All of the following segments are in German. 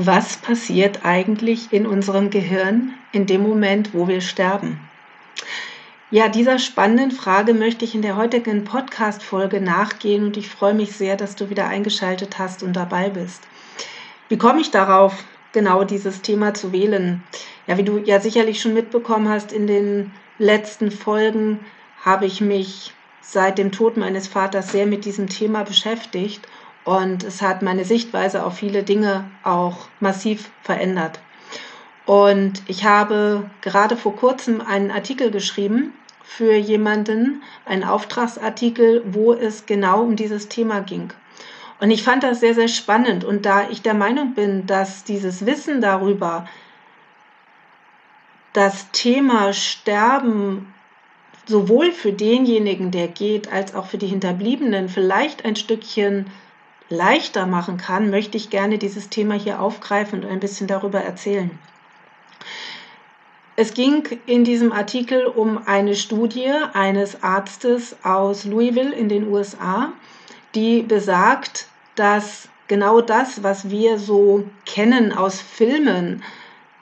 Was passiert eigentlich in unserem Gehirn in dem Moment, wo wir sterben? Ja, dieser spannenden Frage möchte ich in der heutigen Podcast-Folge nachgehen und ich freue mich sehr, dass du wieder eingeschaltet hast und dabei bist. Wie komme ich darauf, genau dieses Thema zu wählen? Ja, wie du ja sicherlich schon mitbekommen hast, in den letzten Folgen habe ich mich seit dem Tod meines Vaters sehr mit diesem Thema beschäftigt und es hat meine Sichtweise auf viele Dinge auch massiv verändert. Und ich habe gerade vor kurzem einen Artikel geschrieben für jemanden, einen Auftragsartikel, wo es genau um dieses Thema ging. Und ich fand das sehr, sehr spannend. Und da ich der Meinung bin, dass dieses Wissen darüber, das Thema Sterben sowohl für denjenigen, der geht, als auch für die Hinterbliebenen vielleicht ein Stückchen leichter machen kann, möchte ich gerne dieses Thema hier aufgreifen und ein bisschen darüber erzählen. Es ging in diesem Artikel um eine Studie eines Arztes aus Louisville in den USA, die besagt, dass genau das, was wir so kennen aus Filmen,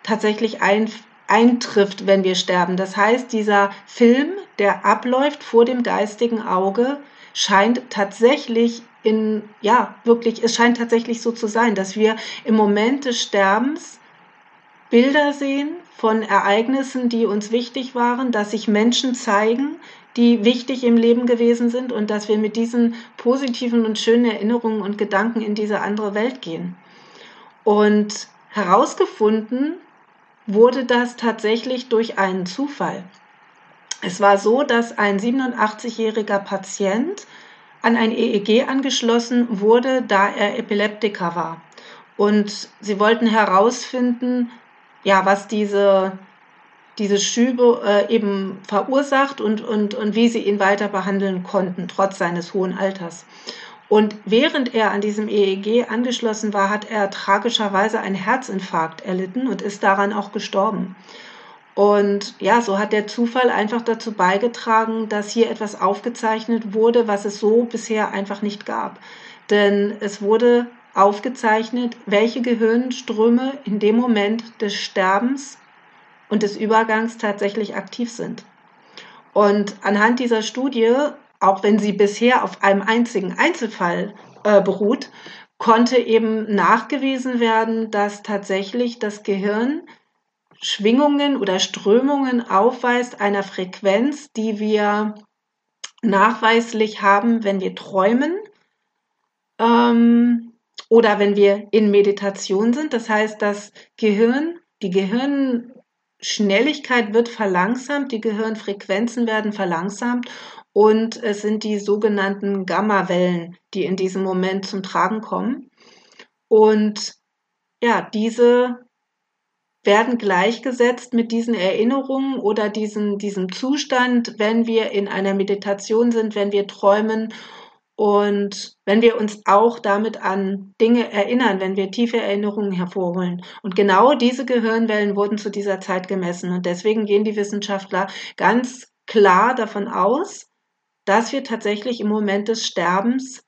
tatsächlich ein, eintrifft, wenn wir sterben. Das heißt, dieser Film, der abläuft vor dem geistigen Auge, scheint tatsächlich in, ja, wirklich, es scheint tatsächlich so zu sein, dass wir im Moment des Sterbens Bilder sehen von Ereignissen, die uns wichtig waren, dass sich Menschen zeigen, die wichtig im Leben gewesen sind und dass wir mit diesen positiven und schönen Erinnerungen und Gedanken in diese andere Welt gehen. Und herausgefunden wurde das tatsächlich durch einen Zufall. Es war so, dass ein 87-jähriger Patient an ein EEG angeschlossen wurde, da er Epileptiker war. Und sie wollten herausfinden, ja, was diese, diese Schübe äh, eben verursacht und, und, und wie sie ihn weiter behandeln konnten, trotz seines hohen Alters. Und während er an diesem EEG angeschlossen war, hat er tragischerweise einen Herzinfarkt erlitten und ist daran auch gestorben. Und ja, so hat der Zufall einfach dazu beigetragen, dass hier etwas aufgezeichnet wurde, was es so bisher einfach nicht gab. Denn es wurde aufgezeichnet, welche Gehirnströme in dem Moment des Sterbens und des Übergangs tatsächlich aktiv sind. Und anhand dieser Studie, auch wenn sie bisher auf einem einzigen Einzelfall äh, beruht, konnte eben nachgewiesen werden, dass tatsächlich das Gehirn Schwingungen oder Strömungen aufweist einer Frequenz, die wir nachweislich haben, wenn wir träumen ähm, oder wenn wir in Meditation sind. Das heißt, das Gehirn, die Gehirnschnelligkeit wird verlangsamt, die Gehirnfrequenzen werden verlangsamt und es sind die sogenannten Gammawellen, die in diesem Moment zum Tragen kommen. Und ja, diese werden gleichgesetzt mit diesen Erinnerungen oder diesen, diesem Zustand, wenn wir in einer Meditation sind, wenn wir träumen und wenn wir uns auch damit an Dinge erinnern, wenn wir tiefe Erinnerungen hervorholen. Und genau diese Gehirnwellen wurden zu dieser Zeit gemessen. Und deswegen gehen die Wissenschaftler ganz klar davon aus, dass wir tatsächlich im Moment des Sterbens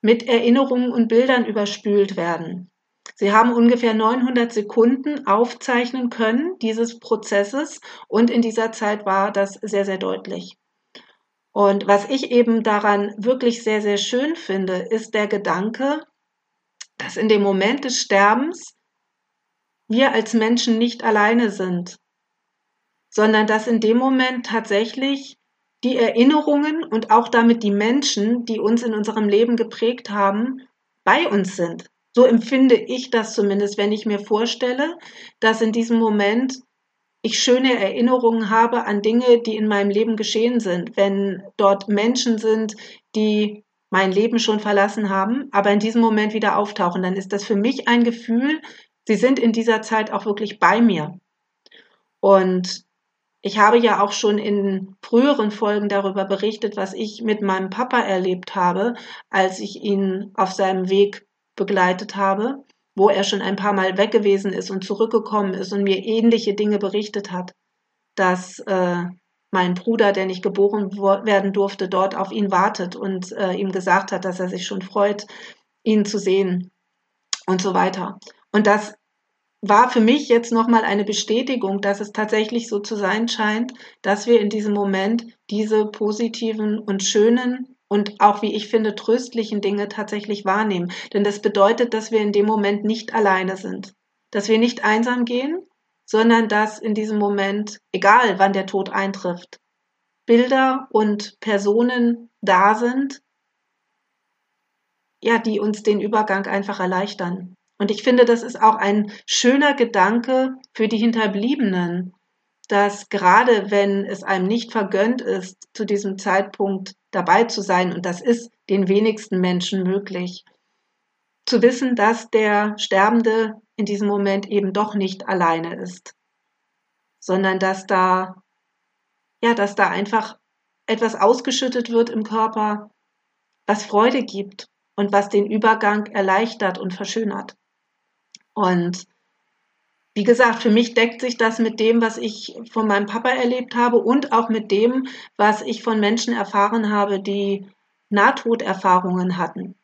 mit Erinnerungen und Bildern überspült werden. Sie haben ungefähr 900 Sekunden aufzeichnen können dieses Prozesses und in dieser Zeit war das sehr, sehr deutlich. Und was ich eben daran wirklich sehr, sehr schön finde, ist der Gedanke, dass in dem Moment des Sterbens wir als Menschen nicht alleine sind, sondern dass in dem Moment tatsächlich die Erinnerungen und auch damit die Menschen, die uns in unserem Leben geprägt haben, bei uns sind. So empfinde ich das zumindest, wenn ich mir vorstelle, dass in diesem Moment ich schöne Erinnerungen habe an Dinge, die in meinem Leben geschehen sind. Wenn dort Menschen sind, die mein Leben schon verlassen haben, aber in diesem Moment wieder auftauchen, dann ist das für mich ein Gefühl, sie sind in dieser Zeit auch wirklich bei mir. Und ich habe ja auch schon in früheren Folgen darüber berichtet, was ich mit meinem Papa erlebt habe, als ich ihn auf seinem Weg begleitet habe, wo er schon ein paar Mal weg gewesen ist und zurückgekommen ist und mir ähnliche Dinge berichtet hat, dass äh, mein Bruder, der nicht geboren werden durfte, dort auf ihn wartet und äh, ihm gesagt hat, dass er sich schon freut, ihn zu sehen und so weiter. Und das war für mich jetzt nochmal eine Bestätigung, dass es tatsächlich so zu sein scheint, dass wir in diesem Moment diese positiven und schönen und auch, wie ich finde, tröstlichen Dinge tatsächlich wahrnehmen. Denn das bedeutet, dass wir in dem Moment nicht alleine sind, dass wir nicht einsam gehen, sondern dass in diesem Moment, egal wann der Tod eintrifft, Bilder und Personen da sind, ja, die uns den Übergang einfach erleichtern. Und ich finde, das ist auch ein schöner Gedanke für die Hinterbliebenen, dass gerade wenn es einem nicht vergönnt ist, zu diesem Zeitpunkt dabei zu sein, und das ist den wenigsten Menschen möglich, zu wissen, dass der Sterbende in diesem Moment eben doch nicht alleine ist, sondern dass da, ja, dass da einfach etwas ausgeschüttet wird im Körper, was Freude gibt und was den Übergang erleichtert und verschönert. Und wie gesagt, für mich deckt sich das mit dem, was ich von meinem Papa erlebt habe und auch mit dem, was ich von Menschen erfahren habe, die Nahtoderfahrungen hatten,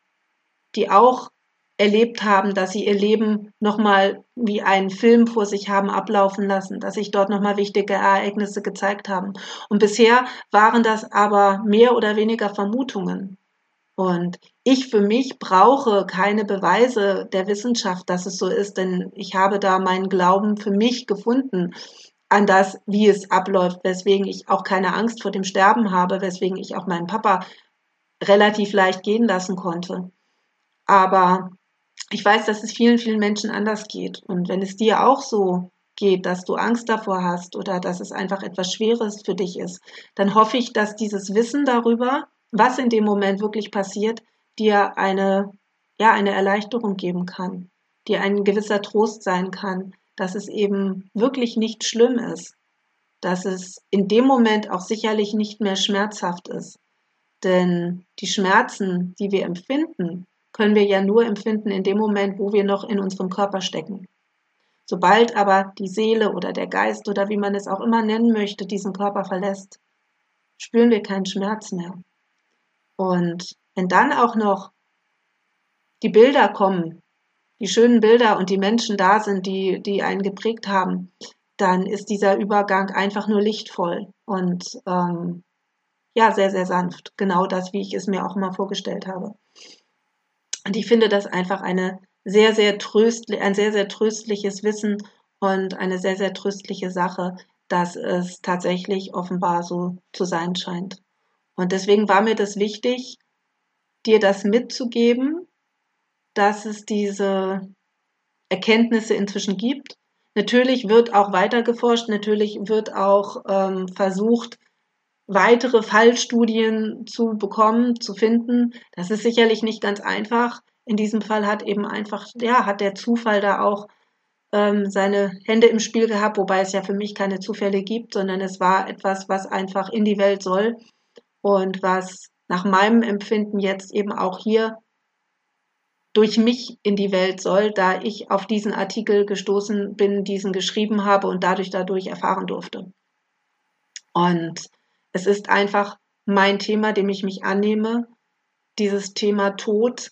die auch erlebt haben, dass sie ihr Leben nochmal wie einen Film vor sich haben ablaufen lassen, dass sich dort nochmal wichtige Ereignisse gezeigt haben. Und bisher waren das aber mehr oder weniger Vermutungen. Und ich für mich brauche keine Beweise der Wissenschaft, dass es so ist, denn ich habe da meinen Glauben für mich gefunden an das, wie es abläuft, weswegen ich auch keine Angst vor dem Sterben habe, weswegen ich auch meinen Papa relativ leicht gehen lassen konnte. Aber ich weiß, dass es vielen, vielen Menschen anders geht. Und wenn es dir auch so geht, dass du Angst davor hast oder dass es einfach etwas Schweres für dich ist, dann hoffe ich, dass dieses Wissen darüber, was in dem Moment wirklich passiert, dir eine, ja, eine Erleichterung geben kann, dir ein gewisser Trost sein kann, dass es eben wirklich nicht schlimm ist, dass es in dem Moment auch sicherlich nicht mehr schmerzhaft ist. Denn die Schmerzen, die wir empfinden, können wir ja nur empfinden in dem Moment, wo wir noch in unserem Körper stecken. Sobald aber die Seele oder der Geist oder wie man es auch immer nennen möchte, diesen Körper verlässt, spüren wir keinen Schmerz mehr. Und wenn dann auch noch die Bilder kommen, die schönen Bilder und die Menschen da sind, die, die einen geprägt haben, dann ist dieser Übergang einfach nur lichtvoll und ähm, ja, sehr, sehr sanft. Genau das, wie ich es mir auch mal vorgestellt habe. Und ich finde das einfach eine sehr, sehr tröstlich, ein sehr, sehr tröstliches Wissen und eine sehr, sehr tröstliche Sache, dass es tatsächlich offenbar so zu sein scheint. Und deswegen war mir das wichtig, dir das mitzugeben, dass es diese Erkenntnisse inzwischen gibt. Natürlich wird auch weiter geforscht, natürlich wird auch ähm, versucht, weitere Fallstudien zu bekommen, zu finden. Das ist sicherlich nicht ganz einfach. In diesem Fall hat eben einfach, ja, hat der Zufall da auch ähm, seine Hände im Spiel gehabt, wobei es ja für mich keine Zufälle gibt, sondern es war etwas, was einfach in die Welt soll und was nach meinem Empfinden jetzt eben auch hier durch mich in die Welt soll, da ich auf diesen Artikel gestoßen bin, diesen geschrieben habe und dadurch dadurch erfahren durfte. Und es ist einfach mein Thema, dem ich mich annehme, dieses Thema Tod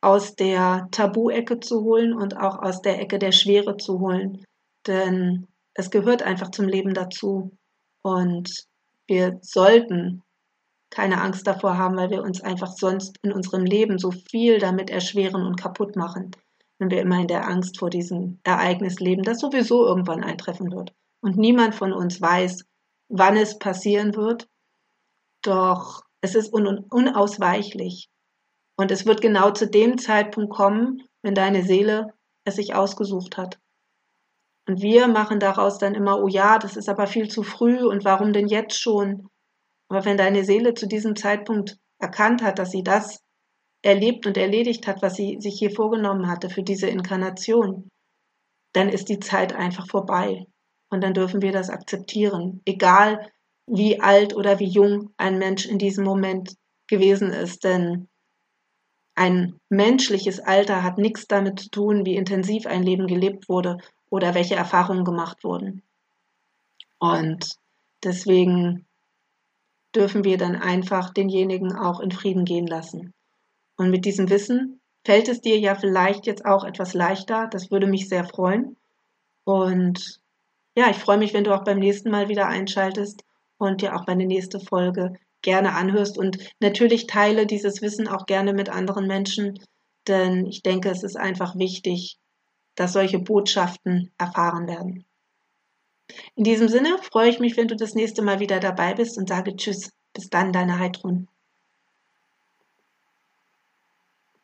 aus der Tabu-Ecke zu holen und auch aus der Ecke der Schwere zu holen. Denn es gehört einfach zum Leben dazu. Und wir sollten keine Angst davor haben, weil wir uns einfach sonst in unserem Leben so viel damit erschweren und kaputt machen, wenn wir immer in der Angst vor diesem Ereignis leben, das sowieso irgendwann eintreffen wird. Und niemand von uns weiß, wann es passieren wird. Doch es ist un unausweichlich. Und es wird genau zu dem Zeitpunkt kommen, wenn deine Seele es sich ausgesucht hat. Und wir machen daraus dann immer, oh ja, das ist aber viel zu früh und warum denn jetzt schon? Aber wenn deine Seele zu diesem Zeitpunkt erkannt hat, dass sie das erlebt und erledigt hat, was sie sich hier vorgenommen hatte für diese Inkarnation, dann ist die Zeit einfach vorbei. Und dann dürfen wir das akzeptieren, egal wie alt oder wie jung ein Mensch in diesem Moment gewesen ist. Denn ein menschliches Alter hat nichts damit zu tun, wie intensiv ein Leben gelebt wurde oder welche Erfahrungen gemacht wurden. Und deswegen dürfen wir dann einfach denjenigen auch in Frieden gehen lassen. Und mit diesem Wissen fällt es dir ja vielleicht jetzt auch etwas leichter. Das würde mich sehr freuen. Und ja, ich freue mich, wenn du auch beim nächsten Mal wieder einschaltest und dir auch meine nächste Folge gerne anhörst. Und natürlich teile dieses Wissen auch gerne mit anderen Menschen, denn ich denke, es ist einfach wichtig, dass solche Botschaften erfahren werden. In diesem Sinne freue ich mich, wenn du das nächste Mal wieder dabei bist und sage Tschüss. Bis dann, deine Heidrun.